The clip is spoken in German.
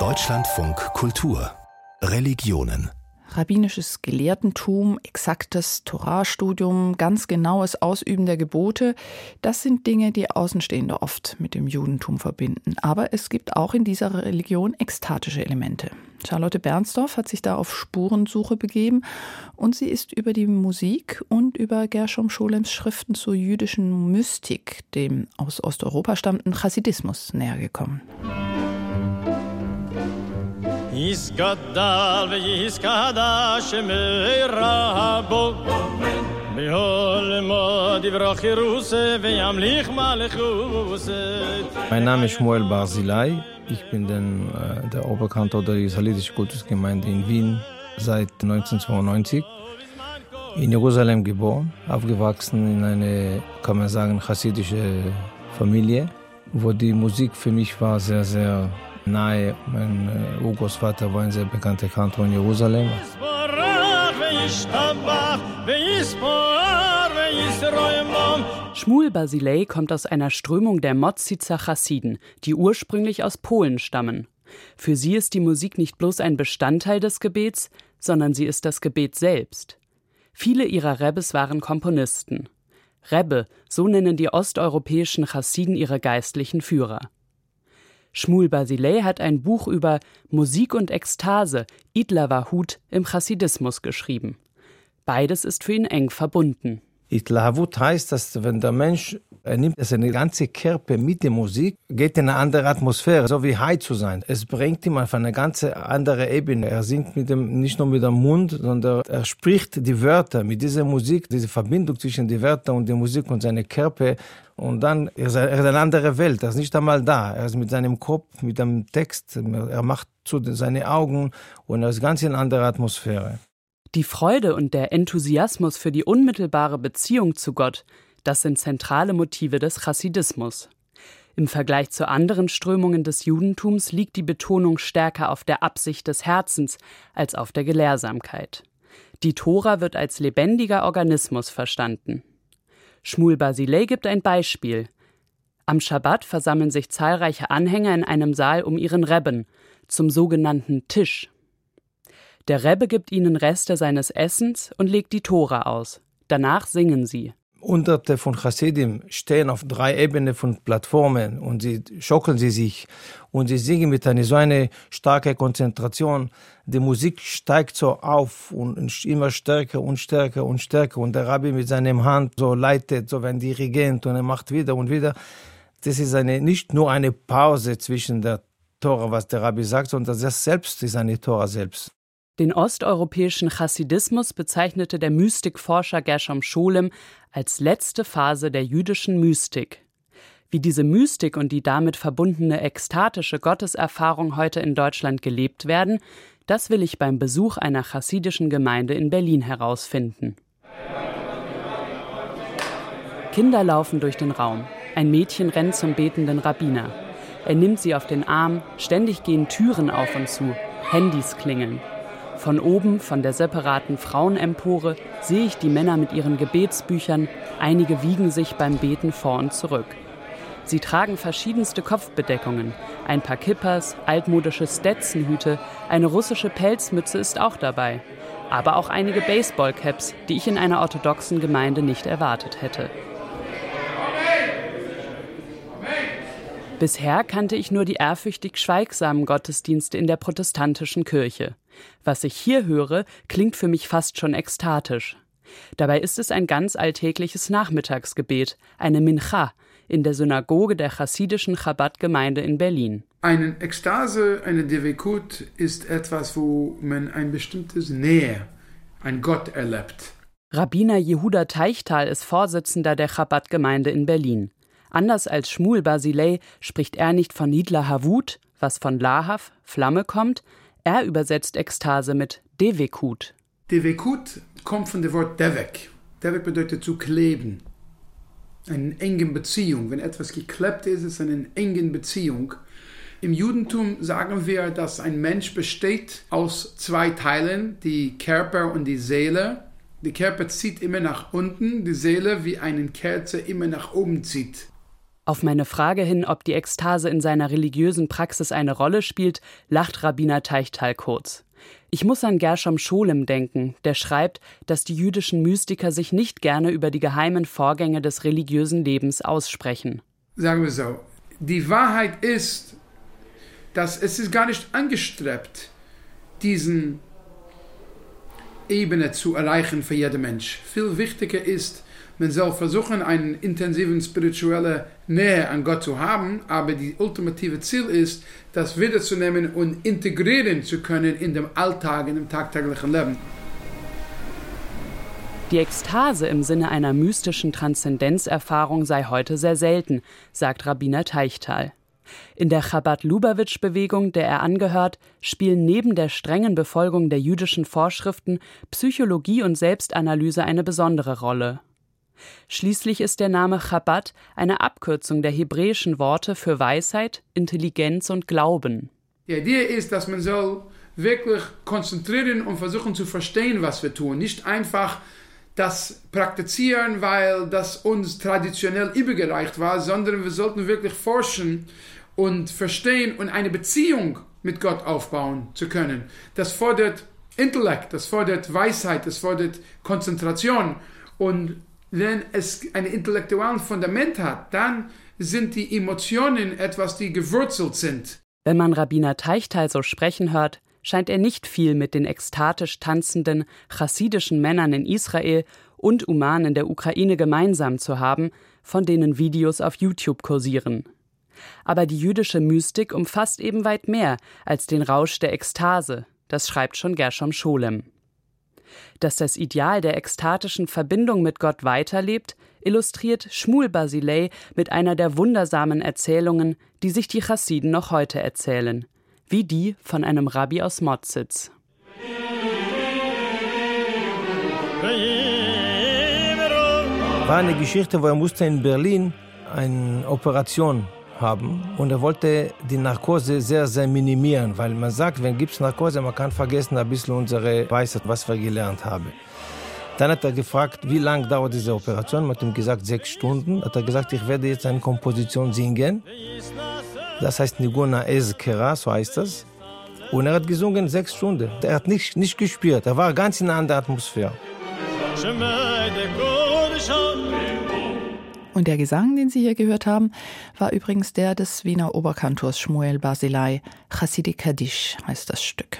Deutschlandfunk Kultur Religionen rabbinisches Gelehrtentum, exaktes Torahstudium, ganz genaues Ausüben der Gebote, das sind Dinge, die Außenstehende oft mit dem Judentum verbinden. Aber es gibt auch in dieser Religion ekstatische Elemente. Charlotte Bernsdorf hat sich da auf Spurensuche begeben und sie ist über die Musik und über Gershom Scholems Schriften zur jüdischen Mystik, dem aus Osteuropa stammenden Chassidismus, näher gekommen. Yisgadal mein Name ist Shmuel Barzilai. Ich bin den, äh, der Oberkantor der Israelitischen Kultusgemeinde in Wien seit 1992. In Jerusalem geboren, aufgewachsen in eine, kann man sagen, chassidische Familie, wo die Musik für mich war sehr, sehr nahe. Mein äh, Urgroßvater war ein sehr bekannter Kantor in Jerusalem. Schmuel Basilei kommt aus einer Strömung der Modzica Chassiden, die ursprünglich aus Polen stammen. Für sie ist die Musik nicht bloß ein Bestandteil des Gebets, sondern sie ist das Gebet selbst. Viele ihrer Rebbes waren Komponisten. Rebbe, so nennen die osteuropäischen Chassiden ihre geistlichen Führer. Schmuel Basilei hat ein Buch über Musik und Ekstase, Idler Wahut, im Chassidismus geschrieben. Beides ist für ihn eng verbunden. Itlahavut heißt, dass wenn der Mensch er nimmt seine ganze Körper mit der Musik, geht in eine andere Atmosphäre, so wie High zu sein. Es bringt ihm auf eine ganz andere Ebene. Er singt mit dem, nicht nur mit dem Mund, sondern er spricht die Wörter mit dieser Musik, diese Verbindung zwischen den Wörtern und der Musik und seinem Körper. Und dann ist er, er ist eine andere Welt. Er ist nicht einmal da. Er ist mit seinem Kopf, mit dem Text. Er macht zu seine Augen und er ist ganz in einer anderen Atmosphäre. Die Freude und der Enthusiasmus für die unmittelbare Beziehung zu Gott, das sind zentrale Motive des Chassidismus. Im Vergleich zu anderen Strömungen des Judentums liegt die Betonung stärker auf der Absicht des Herzens als auf der Gelehrsamkeit. Die Tora wird als lebendiger Organismus verstanden. Schmuel Basilei gibt ein Beispiel. Am Schabbat versammeln sich zahlreiche Anhänger in einem Saal um ihren Rebben, zum sogenannten Tisch. Der Rebbe gibt ihnen Reste seines Essens und legt die Tora aus. Danach singen sie. Hunderte von Hasidim stehen auf drei Ebenen von Plattformen und sie schocken sie sich und sie singen mit einer so eine starke Konzentration. Die Musik steigt so auf und immer stärker und stärker und stärker und der Rabbi mit seinem Hand so leitet, so wie ein Dirigent und er macht wieder und wieder. Das ist eine, nicht nur eine Pause zwischen der Tora, was der Rabbi sagt, sondern das selbst ist eine Tora selbst. Den osteuropäischen Chassidismus bezeichnete der Mystikforscher Gershom Scholem als letzte Phase der jüdischen Mystik. Wie diese Mystik und die damit verbundene ekstatische Gotteserfahrung heute in Deutschland gelebt werden, das will ich beim Besuch einer chassidischen Gemeinde in Berlin herausfinden. Kinder laufen durch den Raum. Ein Mädchen rennt zum betenden Rabbiner. Er nimmt sie auf den Arm, ständig gehen Türen auf und zu, Handys klingeln. Von oben, von der separaten Frauenempore, sehe ich die Männer mit ihren Gebetsbüchern, einige wiegen sich beim Beten vor und zurück. Sie tragen verschiedenste Kopfbedeckungen, ein paar Kippers, altmodische Stetzenhüte, eine russische Pelzmütze ist auch dabei, aber auch einige Baseballcaps, die ich in einer orthodoxen Gemeinde nicht erwartet hätte. Bisher kannte ich nur die ehrfürchtig schweigsamen Gottesdienste in der protestantischen Kirche. Was ich hier höre, klingt für mich fast schon ekstatisch. Dabei ist es ein ganz alltägliches Nachmittagsgebet, eine Mincha, in der Synagoge der chassidischen Chabad-Gemeinde in Berlin. Eine Ekstase, eine Devekut ist etwas, wo man ein bestimmtes Nähe, ein Gott erlebt. Rabbiner Jehuda Teichtal ist Vorsitzender der Chabad-Gemeinde in Berlin. Anders als Schmuel Basilei spricht er nicht von Nidla Havut, was von Lahav, Flamme kommt, er übersetzt Ekstase mit Devekut. Devekut kommt von dem Wort Devek. Devek bedeutet zu kleben. Eine enge Beziehung. Wenn etwas geklebt ist, ist es eine enge Beziehung. Im Judentum sagen wir, dass ein Mensch besteht aus zwei Teilen, die Körper und die Seele. Die Körper zieht immer nach unten, die Seele wie eine Kerze immer nach oben zieht. Auf meine Frage hin, ob die Ekstase in seiner religiösen Praxis eine Rolle spielt, lacht Rabbiner Teichtal kurz. Ich muss an Gershom Scholem denken, der schreibt, dass die jüdischen Mystiker sich nicht gerne über die geheimen Vorgänge des religiösen Lebens aussprechen. Sagen wir so, die Wahrheit ist, dass es ist gar nicht angestrebt, diesen Ebene zu erreichen für jeden Mensch. Viel wichtiger ist, man soll versuchen, eine intensive spirituelle Nähe an Gott zu haben, aber die ultimative Ziel ist, das wiederzunehmen und integrieren zu können in dem Alltag, in dem tagtäglichen Leben. Die Ekstase im Sinne einer mystischen Transzendenzerfahrung sei heute sehr selten, sagt Rabbiner Teichtal. In der Chabad-Lubavitch-Bewegung, der er angehört, spielen neben der strengen Befolgung der jüdischen Vorschriften Psychologie und Selbstanalyse eine besondere Rolle. Schließlich ist der Name Chabad eine Abkürzung der hebräischen Worte für Weisheit, Intelligenz und Glauben. Die Idee ist, dass man soll wirklich konzentrieren und versuchen zu verstehen, was wir tun. Nicht einfach das praktizieren, weil das uns traditionell übergereicht war, sondern wir sollten wirklich forschen und verstehen und eine Beziehung mit Gott aufbauen zu können. Das fordert Intellekt, das fordert Weisheit, das fordert Konzentration. Und wenn es ein intellektuelles Fundament hat, dann sind die Emotionen etwas, die gewurzelt sind. Wenn man Rabbiner Teichtal so sprechen hört, scheint er nicht viel mit den ekstatisch tanzenden, chassidischen Männern in Israel und Uman in der Ukraine gemeinsam zu haben, von denen Videos auf YouTube kursieren. Aber die jüdische Mystik umfasst eben weit mehr als den Rausch der Ekstase, das schreibt schon Gershom Scholem. Dass das Ideal der ekstatischen Verbindung mit Gott weiterlebt, illustriert Schmuel Basilei mit einer der wundersamen Erzählungen, die sich die Chassiden noch heute erzählen, wie die von einem Rabbi aus Motzitz. War eine Geschichte, wo er musste in Berlin eine Operation haben und er wollte die Narkose sehr, sehr minimieren, weil man sagt, wenn es Narkose, man kann vergessen ein bisschen unsere Weisheit, was wir gelernt haben. Dann hat er gefragt, wie lange dauert diese Operation. Man hat ihm gesagt, sechs Stunden. Hat er gesagt, ich werde jetzt eine Komposition singen. Das heißt Niguna Ezkera, so heißt das. Und er hat gesungen sechs Stunden. Er hat nicht, nicht gespielt. Er war ganz in einer anderen Atmosphäre. Und der Gesang, den Sie hier gehört haben, war übrigens der des Wiener Oberkantors Shmuel Basilei. Chassidi Kaddish heißt das Stück.